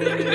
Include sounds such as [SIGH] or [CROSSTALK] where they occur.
Yeah. [LAUGHS]